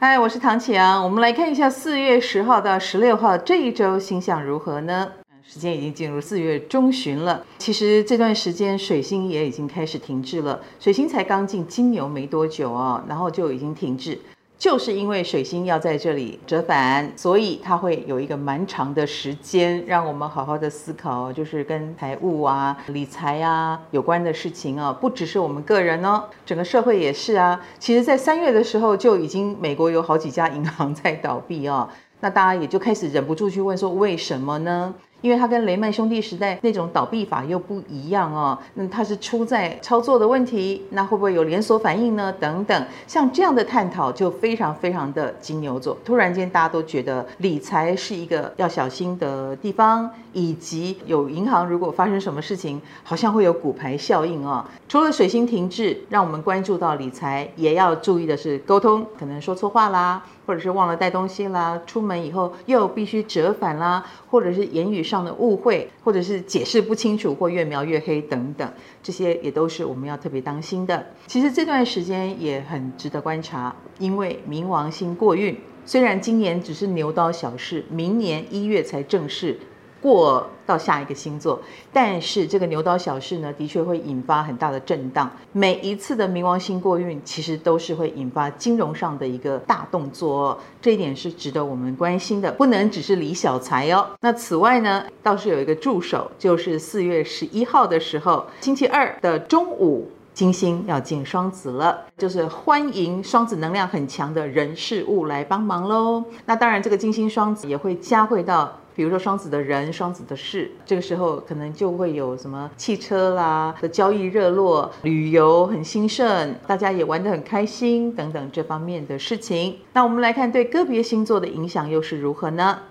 嗨，我是唐启阳。我们来看一下四月十号到十六号这一周星象如何呢？时间已经进入四月中旬了。其实这段时间水星也已经开始停滞了。水星才刚进金牛没多久哦，然后就已经停滞。就是因为水星要在这里折返，所以它会有一个蛮长的时间，让我们好好的思考，就是跟财务啊、理财啊有关的事情啊，不只是我们个人哦，整个社会也是啊。其实，在三月的时候就已经美国有好几家银行在倒闭哦，那大家也就开始忍不住去问说，为什么呢？因为它跟雷曼兄弟时代那种倒闭法又不一样哦，那它是出在操作的问题，那会不会有连锁反应呢？等等，像这样的探讨就非常非常的金牛座。突然间大家都觉得理财是一个要小心的地方，以及有银行如果发生什么事情，好像会有骨牌效应哦。除了水星停滞，让我们关注到理财，也要注意的是沟通，可能说错话啦。或者是忘了带东西啦，出门以后又必须折返啦，或者是言语上的误会，或者是解释不清楚或越描越黑等等，这些也都是我们要特别当心的。其实这段时间也很值得观察，因为冥王星过运，虽然今年只是牛刀小试，明年一月才正式。过到下一个星座，但是这个牛刀小试呢，的确会引发很大的震荡。每一次的冥王星过运，其实都是会引发金融上的一个大动作哦，这一点是值得我们关心的，不能只是理小财哦。那此外呢，倒是有一个助手，就是四月十一号的时候，星期二的中午，金星要进双子了，就是欢迎双子能量很强的人事物来帮忙喽。那当然，这个金星双子也会加会到。比如说双子的人，双子的事，这个时候可能就会有什么汽车啦的交易热络，旅游很兴盛，大家也玩得很开心等等这方面的事情。那我们来看对个别星座的影响又是如何呢？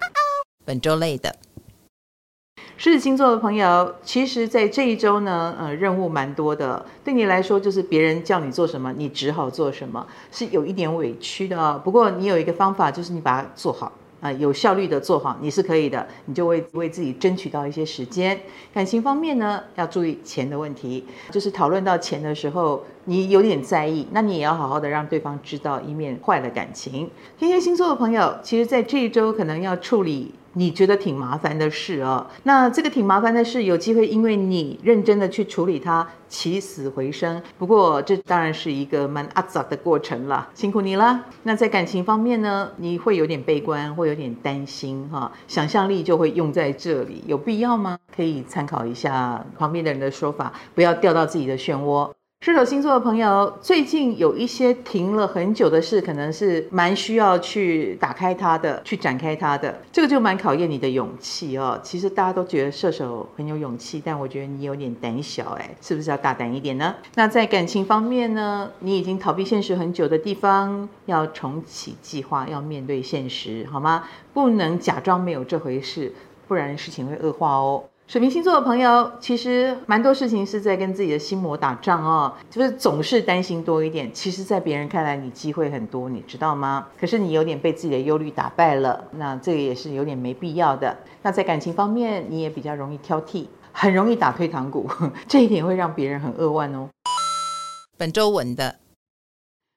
本周类的狮子星座的朋友，其实在这一周呢，呃，任务蛮多的。对你来说，就是别人叫你做什么，你只好做什么，是有一点委屈的哦。不过你有一个方法，就是你把它做好。啊，有效率的做好，你是可以的，你就为为自己争取到一些时间。感情方面呢，要注意钱的问题，就是讨论到钱的时候，你有点在意，那你也要好好的让对方知道，以免坏了感情。天蝎星座的朋友，其实在这一周可能要处理。你觉得挺麻烦的事哦，那这个挺麻烦的事，有机会因为你认真的去处理它，起死回生。不过这当然是一个蛮阿杂的过程了，辛苦你了。那在感情方面呢，你会有点悲观，会有点担心哈，想象力就会用在这里，有必要吗？可以参考一下旁边的人的说法，不要掉到自己的漩涡。射手星座的朋友，最近有一些停了很久的事，可能是蛮需要去打开它的，去展开它的。这个就蛮考验你的勇气哦。其实大家都觉得射手很有勇气，但我觉得你有点胆小，哎，是不是要大胆一点呢？那在感情方面呢，你已经逃避现实很久的地方，要重启计划，要面对现实，好吗？不能假装没有这回事，不然事情会恶化哦。水瓶星座的朋友，其实蛮多事情是在跟自己的心魔打仗哦，就是总是担心多一点。其实，在别人看来，你机会很多，你知道吗？可是你有点被自己的忧虑打败了，那这个也是有点没必要的。那在感情方面，你也比较容易挑剔，很容易打退堂鼓，这一点会让别人很扼腕哦。本周稳的。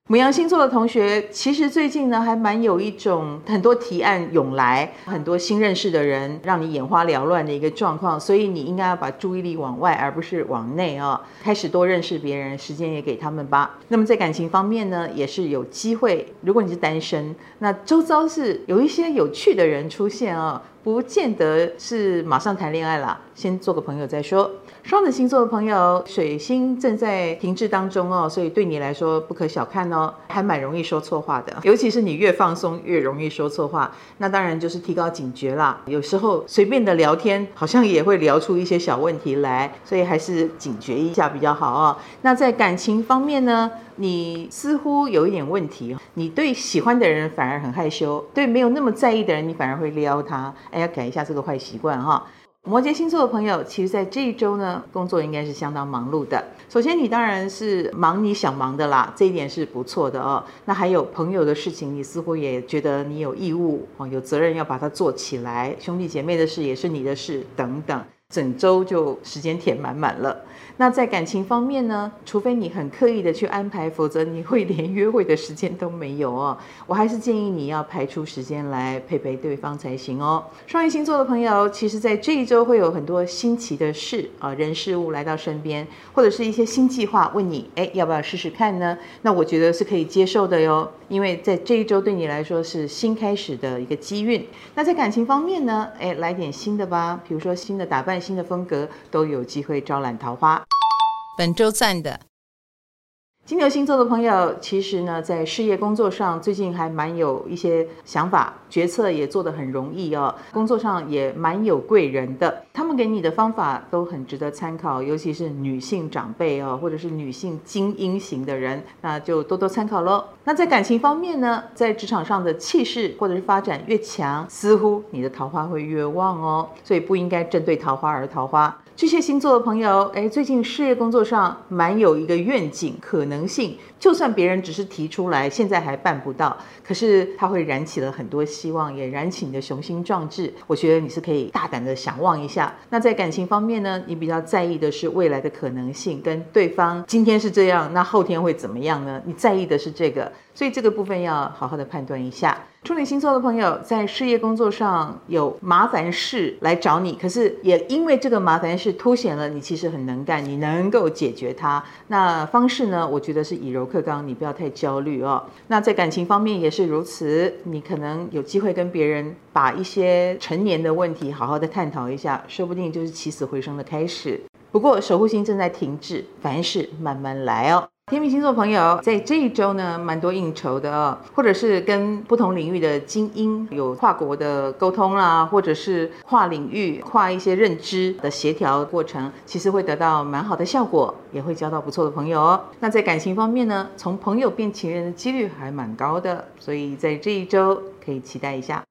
母羊星座的同学，其实最近呢，还蛮有一种很多提案涌来，很多新认识的人，让你眼花缭乱的一个状况，所以你应该要把注意力往外，而不是往内啊、开始多认识别人，时间也给他们吧。那么在感情方面呢，也是有机会，如果你是单身，那周遭是有一些有趣的人出现啊、不见得是马上谈恋爱啦，先做个朋友再说。双子星座的朋友，水星正在停滞当中哦，所以对你来说不可小看哦，还蛮容易说错话的。尤其是你越放松，越容易说错话。那当然就是提高警觉啦。有时候随便的聊天，好像也会聊出一些小问题来，所以还是警觉一下比较好哦。那在感情方面呢？你似乎有一点问题，你对喜欢的人反而很害羞，对没有那么在意的人，你反而会撩他。哎，要改一下这个坏习惯哈。摩羯星座的朋友，其实在这一周呢，工作应该是相当忙碌的。首先，你当然是忙你想忙的啦，这一点是不错的哦。那还有朋友的事情，你似乎也觉得你有义务哦，有责任要把它做起来。兄弟姐妹的事也是你的事，等等。整周就时间填满满了。那在感情方面呢？除非你很刻意的去安排，否则你会连约会的时间都没有哦。我还是建议你要排出时间来陪陪对方才行哦。双鱼星座的朋友，其实在这一周会有很多新奇的事啊，人事物来到身边，或者是一些新计划，问你，哎，要不要试试看呢？那我觉得是可以接受的哟，因为在这一周对你来说是新开始的一个机运。那在感情方面呢？哎，来点新的吧，比如说新的打扮、新的风格，都有机会招揽桃花。本周赞的金牛星座的朋友，其实呢，在事业工作上最近还蛮有一些想法，决策也做得很容易哦，工作上也蛮有贵人的，他们给你的方法都很值得参考，尤其是女性长辈哦，或者是女性精英型的人，那就多多参考喽。那在感情方面呢，在职场上的气势或者是发展越强，似乎你的桃花会越旺哦，所以不应该针对桃花而桃花。巨蟹星座的朋友，哎，最近事业工作上蛮有一个愿景可能性，就算别人只是提出来，现在还办不到，可是它会燃起了很多希望，也燃起你的雄心壮志。我觉得你是可以大胆的想望一下。那在感情方面呢，你比较在意的是未来的可能性，跟对方今天是这样，那后天会怎么样呢？你在意的是这个，所以这个部分要好好的判断一下。处女星座的朋友在事业工作上有麻烦事来找你，可是也因为这个麻烦事凸显了你其实很能干，你能够解决它。那方式呢？我觉得是以柔克刚，你不要太焦虑哦。那在感情方面也是如此，你可能有机会跟别人把一些陈年的问题好好的探讨一下，说不定就是起死回生的开始。不过守护星正在停滞，凡事慢慢来哦。天秤星座朋友在这一周呢，蛮多应酬的哦，或者是跟不同领域的精英有跨国的沟通啦，或者是跨领域、跨一些认知的协调过程，其实会得到蛮好的效果，也会交到不错的朋友哦。那在感情方面呢，从朋友变情人的几率还蛮高的，所以在这一周可以期待一下。